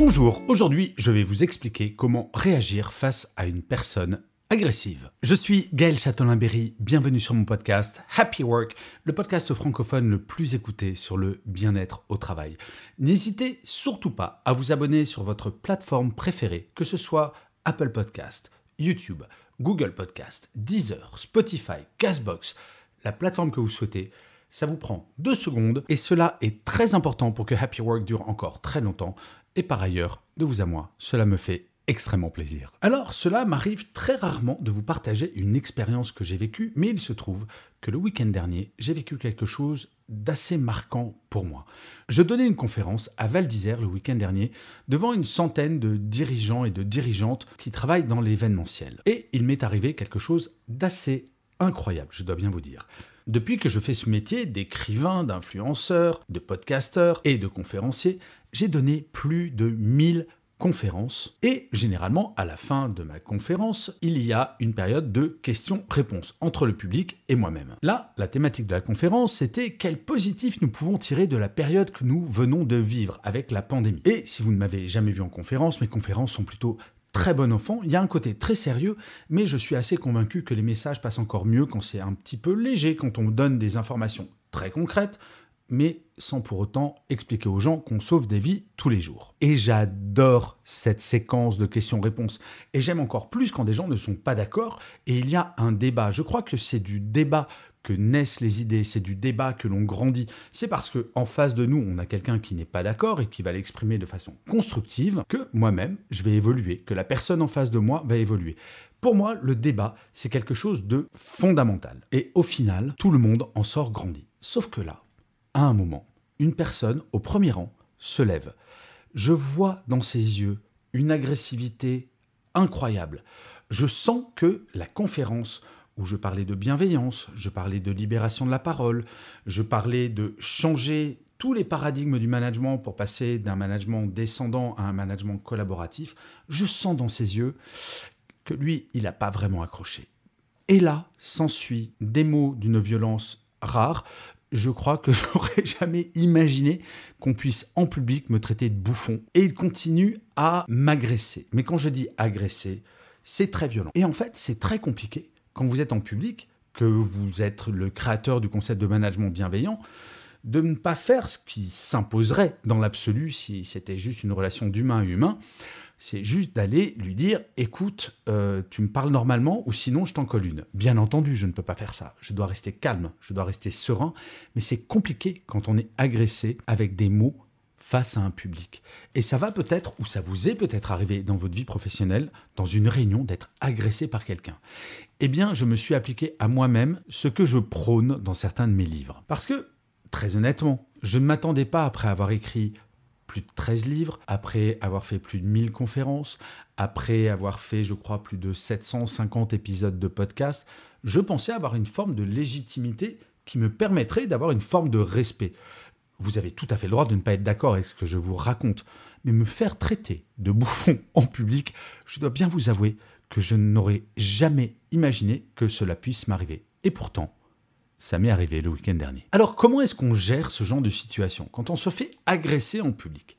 Bonjour, aujourd'hui je vais vous expliquer comment réagir face à une personne agressive. Je suis Gaël Châtelain-Berry, bienvenue sur mon podcast Happy Work, le podcast francophone le plus écouté sur le bien-être au travail. N'hésitez surtout pas à vous abonner sur votre plateforme préférée, que ce soit Apple Podcast, YouTube, Google Podcast, Deezer, Spotify, Castbox, la plateforme que vous souhaitez. Ça vous prend deux secondes et cela est très important pour que Happy Work dure encore très longtemps. Et par ailleurs, de vous à moi, cela me fait extrêmement plaisir. Alors, cela m'arrive très rarement de vous partager une expérience que j'ai vécue, mais il se trouve que le week-end dernier, j'ai vécu quelque chose d'assez marquant pour moi. Je donnais une conférence à Val d'Isère le week-end dernier devant une centaine de dirigeants et de dirigeantes qui travaillent dans l'événementiel. Et il m'est arrivé quelque chose d'assez incroyable, je dois bien vous dire. Depuis que je fais ce métier d'écrivain, d'influenceur, de podcasteur et de conférencier, j'ai donné plus de 1000 conférences et généralement à la fin de ma conférence, il y a une période de questions-réponses entre le public et moi-même. Là, la thématique de la conférence, c'était quel positif nous pouvons tirer de la période que nous venons de vivre avec la pandémie. Et si vous ne m'avez jamais vu en conférence, mes conférences sont plutôt très bon enfant. Il y a un côté très sérieux, mais je suis assez convaincu que les messages passent encore mieux quand c'est un petit peu léger, quand on donne des informations très concrètes, mais sans pour autant expliquer aux gens qu'on sauve des vies tous les jours. Et j'adore cette séquence de questions-réponses. Et j'aime encore plus quand des gens ne sont pas d'accord et il y a un débat. Je crois que c'est du débat que naissent les idées, c'est du débat que l'on grandit. C'est parce que en face de nous, on a quelqu'un qui n'est pas d'accord et qui va l'exprimer de façon constructive que moi-même, je vais évoluer, que la personne en face de moi va évoluer. Pour moi, le débat, c'est quelque chose de fondamental. Et au final, tout le monde en sort grandi. Sauf que là, à un moment, une personne au premier rang se lève. Je vois dans ses yeux une agressivité incroyable. Je sens que la conférence où je parlais de bienveillance, je parlais de libération de la parole, je parlais de changer tous les paradigmes du management pour passer d'un management descendant à un management collaboratif, je sens dans ses yeux que lui, il n'a pas vraiment accroché. Et là, s'ensuit des mots d'une violence rare. Je crois que j'aurais jamais imaginé qu'on puisse en public me traiter de bouffon. Et il continue à m'agresser. Mais quand je dis agresser, c'est très violent. Et en fait, c'est très compliqué quand vous êtes en public, que vous êtes le créateur du concept de management bienveillant, de ne pas faire ce qui s'imposerait dans l'absolu si c'était juste une relation d'humain à humain. C'est juste d'aller lui dire écoute, euh, tu me parles normalement ou sinon je t'en colle une. Bien entendu, je ne peux pas faire ça. Je dois rester calme, je dois rester serein, mais c'est compliqué quand on est agressé avec des mots face à un public. Et ça va peut-être, ou ça vous est peut-être arrivé dans votre vie professionnelle, dans une réunion, d'être agressé par quelqu'un. Eh bien, je me suis appliqué à moi-même ce que je prône dans certains de mes livres. Parce que, très honnêtement, je ne m'attendais pas, après avoir écrit plus de 13 livres, après avoir fait plus de 1000 conférences, après avoir fait, je crois, plus de 750 épisodes de podcast, je pensais avoir une forme de légitimité qui me permettrait d'avoir une forme de respect vous avez tout à fait le droit de ne pas être d'accord avec ce que je vous raconte, mais me faire traiter de bouffon en public, je dois bien vous avouer que je n'aurais jamais imaginé que cela puisse m'arriver. Et pourtant, ça m'est arrivé le week-end dernier. Alors comment est-ce qu'on gère ce genre de situation quand on se fait agresser en public?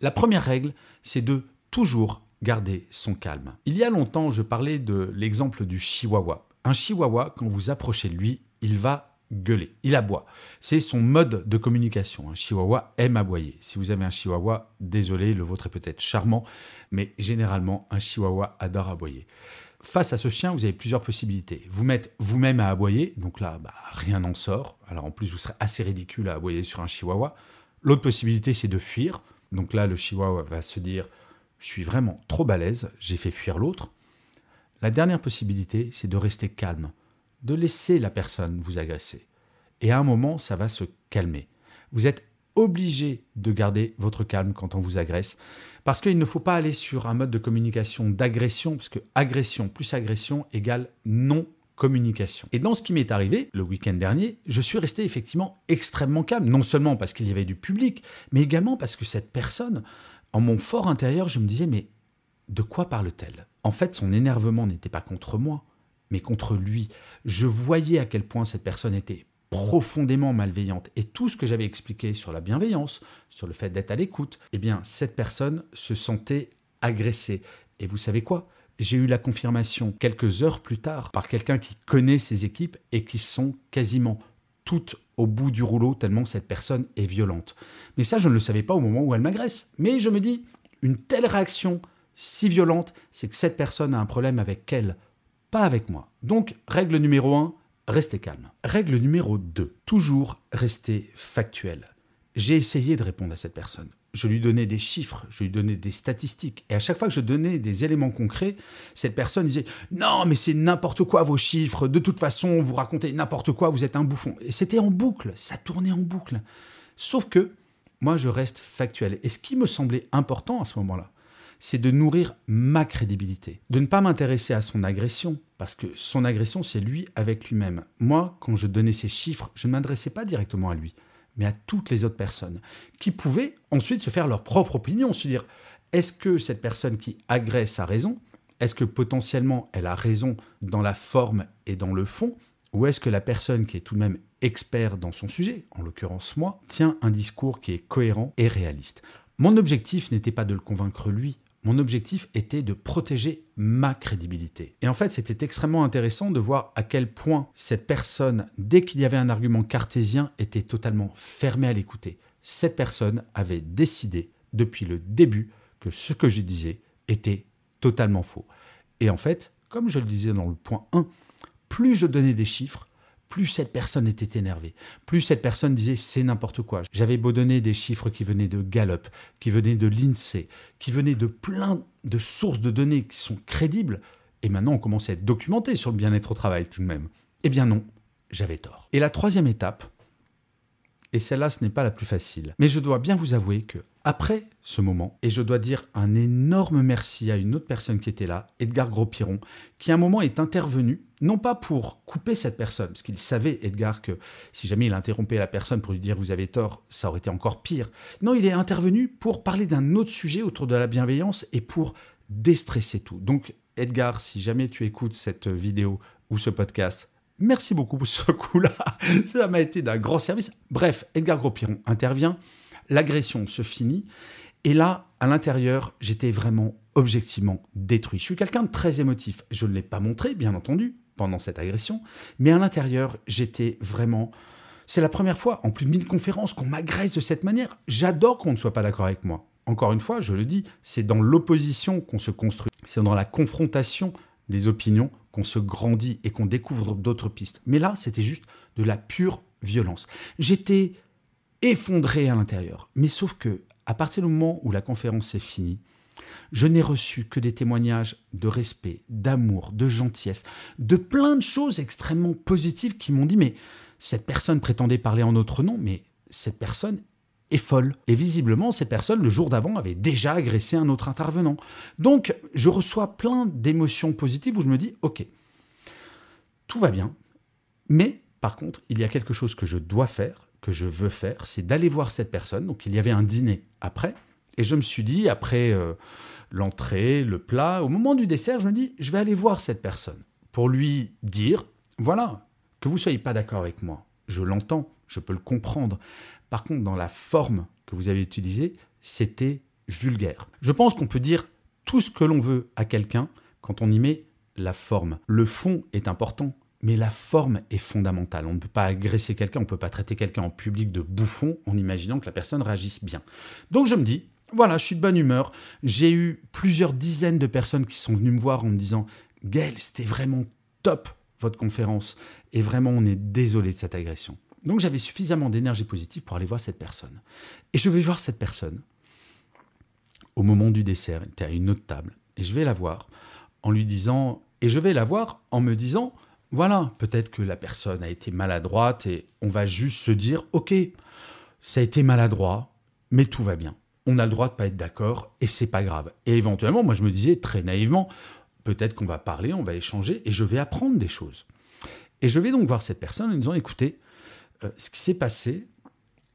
La première règle, c'est de toujours garder son calme. Il y a longtemps, je parlais de l'exemple du chihuahua. Un chihuahua, quand vous approchez de lui, il va gueuler. Il aboie. C'est son mode de communication. Un chihuahua aime aboyer. Si vous avez un chihuahua, désolé, le vôtre est peut-être charmant, mais généralement, un chihuahua adore aboyer. Face à ce chien, vous avez plusieurs possibilités. Vous mettre vous-même à aboyer, donc là, bah, rien n'en sort. Alors en plus, vous serez assez ridicule à aboyer sur un chihuahua. L'autre possibilité, c'est de fuir. Donc là, le chihuahua va se dire, je suis vraiment trop balèze, j'ai fait fuir l'autre. La dernière possibilité, c'est de rester calme de laisser la personne vous agresser. Et à un moment, ça va se calmer. Vous êtes obligé de garder votre calme quand on vous agresse, parce qu'il ne faut pas aller sur un mode de communication d'agression, parce que agression plus agression égale non communication. Et dans ce qui m'est arrivé le week-end dernier, je suis resté effectivement extrêmement calme, non seulement parce qu'il y avait du public, mais également parce que cette personne, en mon fort intérieur, je me disais, mais de quoi parle-t-elle? En fait, son énervement n'était pas contre moi, mais contre lui. Je voyais à quel point cette personne était profondément malveillante. Et tout ce que j'avais expliqué sur la bienveillance, sur le fait d'être à l'écoute, eh bien, cette personne se sentait agressée. Et vous savez quoi? J'ai eu la confirmation quelques heures plus tard par quelqu'un qui connaît ses équipes et qui sont quasiment toutes au bout du rouleau tellement cette personne est violente. Mais ça, je ne le savais pas au moment où elle m'agresse. Mais je me dis, une telle réaction si violente, c'est que cette personne a un problème avec elle, pas avec moi. Donc, règle numéro 1, restez calme. Règle numéro 2, toujours rester factuel. J'ai essayé de répondre à cette personne. Je lui donnais des chiffres, je lui donnais des statistiques. Et à chaque fois que je donnais des éléments concrets, cette personne disait Non, mais c'est n'importe quoi vos chiffres. De toute façon, vous racontez n'importe quoi, vous êtes un bouffon. Et c'était en boucle, ça tournait en boucle. Sauf que moi, je reste factuel. Et ce qui me semblait important à ce moment-là, c'est de nourrir ma crédibilité, de ne pas m'intéresser à son agression, parce que son agression, c'est lui avec lui-même. Moi, quand je donnais ces chiffres, je ne m'adressais pas directement à lui, mais à toutes les autres personnes, qui pouvaient ensuite se faire leur propre opinion, se dire, est-ce que cette personne qui agresse a raison? Est-ce que potentiellement elle a raison dans la forme et dans le fond? Ou est-ce que la personne qui est tout de même expert dans son sujet, en l'occurrence moi, tient un discours qui est cohérent et réaliste? Mon objectif n'était pas de le convaincre lui, mon objectif était de protéger ma crédibilité. Et en fait, c'était extrêmement intéressant de voir à quel point cette personne, dès qu'il y avait un argument cartésien, était totalement fermée à l'écouter. Cette personne avait décidé depuis le début que ce que je disais était totalement faux. Et en fait, comme je le disais dans le point 1, plus je donnais des chiffres, plus cette personne était énervée, plus cette personne disait c'est n'importe quoi. J'avais beau donner des chiffres qui venaient de Gallup, qui venaient de l'INSEE, qui venaient de plein de sources de données qui sont crédibles, et maintenant on commence à être documenté sur le bien-être au travail tout de même. Eh bien non, j'avais tort. Et la troisième étape, et celle-là ce n'est pas la plus facile, mais je dois bien vous avouer que après ce moment, et je dois dire un énorme merci à une autre personne qui était là, Edgar Gros-Piron, qui à un moment est intervenu, non pas pour couper cette personne, parce qu'il savait, Edgar, que si jamais il interrompait la personne pour lui dire vous avez tort, ça aurait été encore pire. Non, il est intervenu pour parler d'un autre sujet autour de la bienveillance et pour déstresser tout. Donc, Edgar, si jamais tu écoutes cette vidéo ou ce podcast, merci beaucoup pour ce coup-là. Ça m'a été d'un grand service. Bref, Edgar Gros-Piron intervient l'agression se finit. Et là, à l'intérieur, j'étais vraiment objectivement détruit. Je suis quelqu'un de très émotif. Je ne l'ai pas montré, bien entendu, pendant cette agression, mais à l'intérieur, j'étais vraiment... C'est la première fois, en plus de mille conférences, qu'on m'agresse de cette manière. J'adore qu'on ne soit pas d'accord avec moi. Encore une fois, je le dis, c'est dans l'opposition qu'on se construit. C'est dans la confrontation des opinions qu'on se grandit et qu'on découvre d'autres pistes. Mais là, c'était juste de la pure violence. J'étais effondré à l'intérieur. Mais sauf que, à partir du moment où la conférence s'est finie, je n'ai reçu que des témoignages de respect, d'amour, de gentillesse, de plein de choses extrêmement positives qui m'ont dit mais cette personne prétendait parler en notre nom, mais cette personne folle. Et visiblement, cette personne, le jour d'avant, avait déjà agressé un autre intervenant. Donc, je reçois plein d'émotions positives où je me dis, ok, tout va bien, mais par contre, il y a quelque chose que je dois faire, que je veux faire, c'est d'aller voir cette personne. Donc il y avait un dîner après, et je me suis dit, après euh, l'entrée, le plat, au moment du dessert, je me dis, je vais aller voir cette personne pour lui dire, voilà, que vous ne soyez pas d'accord avec moi, je l'entends, je peux le comprendre. Par contre, dans la forme que vous avez utilisée, c'était vulgaire. Je pense qu'on peut dire tout ce que l'on veut à quelqu'un quand on y met la forme. Le fond est important mais la forme est fondamentale. On ne peut pas agresser quelqu'un, on ne peut pas traiter quelqu'un en public de bouffon en imaginant que la personne réagisse bien. Donc je me dis, voilà, je suis de bonne humeur. J'ai eu plusieurs dizaines de personnes qui sont venues me voir en me disant, Gaël, c'était vraiment top votre conférence, et vraiment on est désolé de cette agression. Donc j'avais suffisamment d'énergie positive pour aller voir cette personne. Et je vais voir cette personne au moment du dessert, elle était à une autre table, et je vais la voir en lui disant, et je vais la voir en me disant, voilà, peut-être que la personne a été maladroite et on va juste se dire, ok, ça a été maladroit, mais tout va bien. On a le droit de pas être d'accord et c'est pas grave. Et éventuellement, moi je me disais très naïvement, peut-être qu'on va parler, on va échanger et je vais apprendre des choses. Et je vais donc voir cette personne en disant, écoutez, euh, ce qui s'est passé,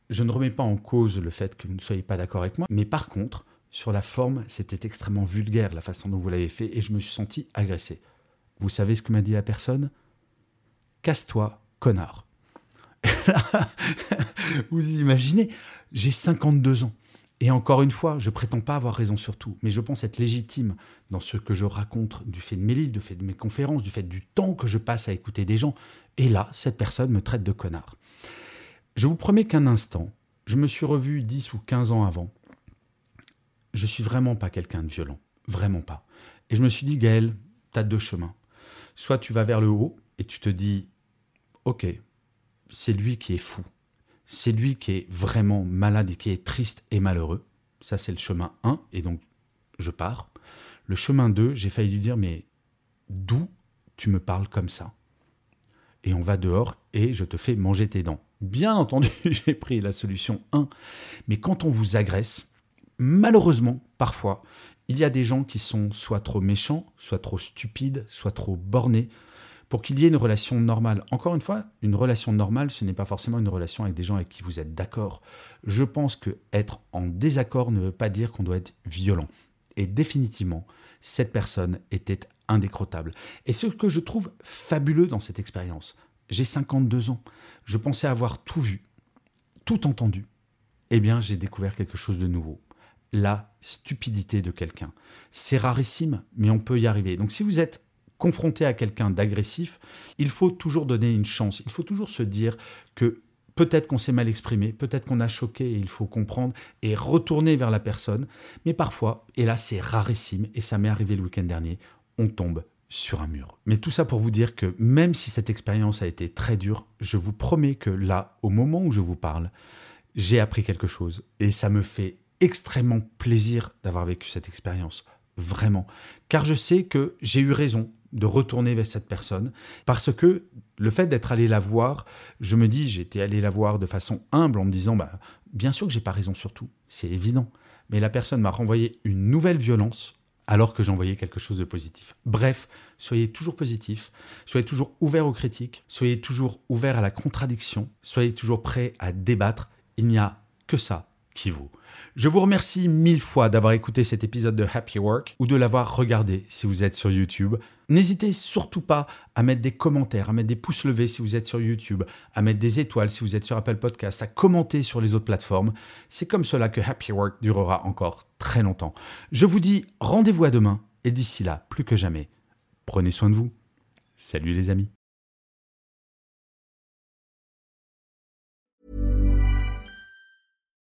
je ne remets pas en cause le fait que vous ne soyez pas d'accord avec moi, mais par contre, sur la forme, c'était extrêmement vulgaire la façon dont vous l'avez fait et je me suis senti agressé. Vous savez ce que m'a dit la personne? Casse-toi, connard. vous imaginez, j'ai 52 ans. Et encore une fois, je prétends pas avoir raison sur tout, mais je pense être légitime dans ce que je raconte du fait de mes livres, du fait de mes conférences, du fait du temps que je passe à écouter des gens. Et là, cette personne me traite de connard. Je vous promets qu'un instant, je me suis revu 10 ou 15 ans avant. Je suis vraiment pas quelqu'un de violent. Vraiment pas. Et je me suis dit, Gaël, tu as deux chemins. Soit tu vas vers le haut et tu te dis, ok, c'est lui qui est fou. C'est lui qui est vraiment malade et qui est triste et malheureux. Ça, c'est le chemin 1, et donc je pars. Le chemin 2, j'ai failli lui dire, mais d'où tu me parles comme ça? Et on va dehors et je te fais manger tes dents. Bien entendu, j'ai pris la solution 1. Mais quand on vous agresse, malheureusement, parfois, il y a des gens qui sont soit trop méchants, soit trop stupides, soit trop bornés pour qu'il y ait une relation normale. Encore une fois, une relation normale, ce n'est pas forcément une relation avec des gens avec qui vous êtes d'accord. Je pense que être en désaccord ne veut pas dire qu'on doit être violent. Et définitivement, cette personne était indécrottable. Et ce que je trouve fabuleux dans cette expérience, j'ai 52 ans. Je pensais avoir tout vu, tout entendu. Eh bien, j'ai découvert quelque chose de nouveau. La stupidité de quelqu'un. C'est rarissime, mais on peut y arriver. Donc si vous êtes confronté à quelqu'un d'agressif, il faut toujours donner une chance. Il faut toujours se dire que peut-être qu'on s'est mal exprimé, peut-être qu'on a choqué et il faut comprendre et retourner vers la personne. Mais parfois, et là c'est rarissime, et ça m'est arrivé le week-end dernier, on tombe sur un mur. Mais tout ça pour vous dire que même si cette expérience a été très dure, je vous promets que là, au moment où je vous parle, j'ai appris quelque chose. Et ça me fait extrêmement plaisir d'avoir vécu cette expérience. Vraiment. Car je sais que j'ai eu raison de retourner vers cette personne. Parce que le fait d'être allé la voir, je me dis, j'étais allé la voir de façon humble en me disant, bah, bien sûr que j'ai pas raison sur tout, c'est évident. Mais la personne m'a renvoyé une nouvelle violence alors que j'envoyais quelque chose de positif. Bref, soyez toujours positif, soyez toujours ouvert aux critiques, soyez toujours ouvert à la contradiction, soyez toujours prêt à débattre. Il n'y a que ça Je vous remercie mille fois d'avoir écouté cet épisode de Happy Work ou de l'avoir regardé si vous êtes sur YouTube. N'hésitez surtout pas à mettre des commentaires, à mettre des pouces levés si vous êtes sur YouTube, à mettre des étoiles si vous êtes sur Apple Podcasts, à commenter sur les autres plateformes. C'est comme cela que Happy Work durera encore très longtemps. Je vous dis rendez-vous à demain et d'ici là, plus que jamais, prenez soin de vous. Salut les amis.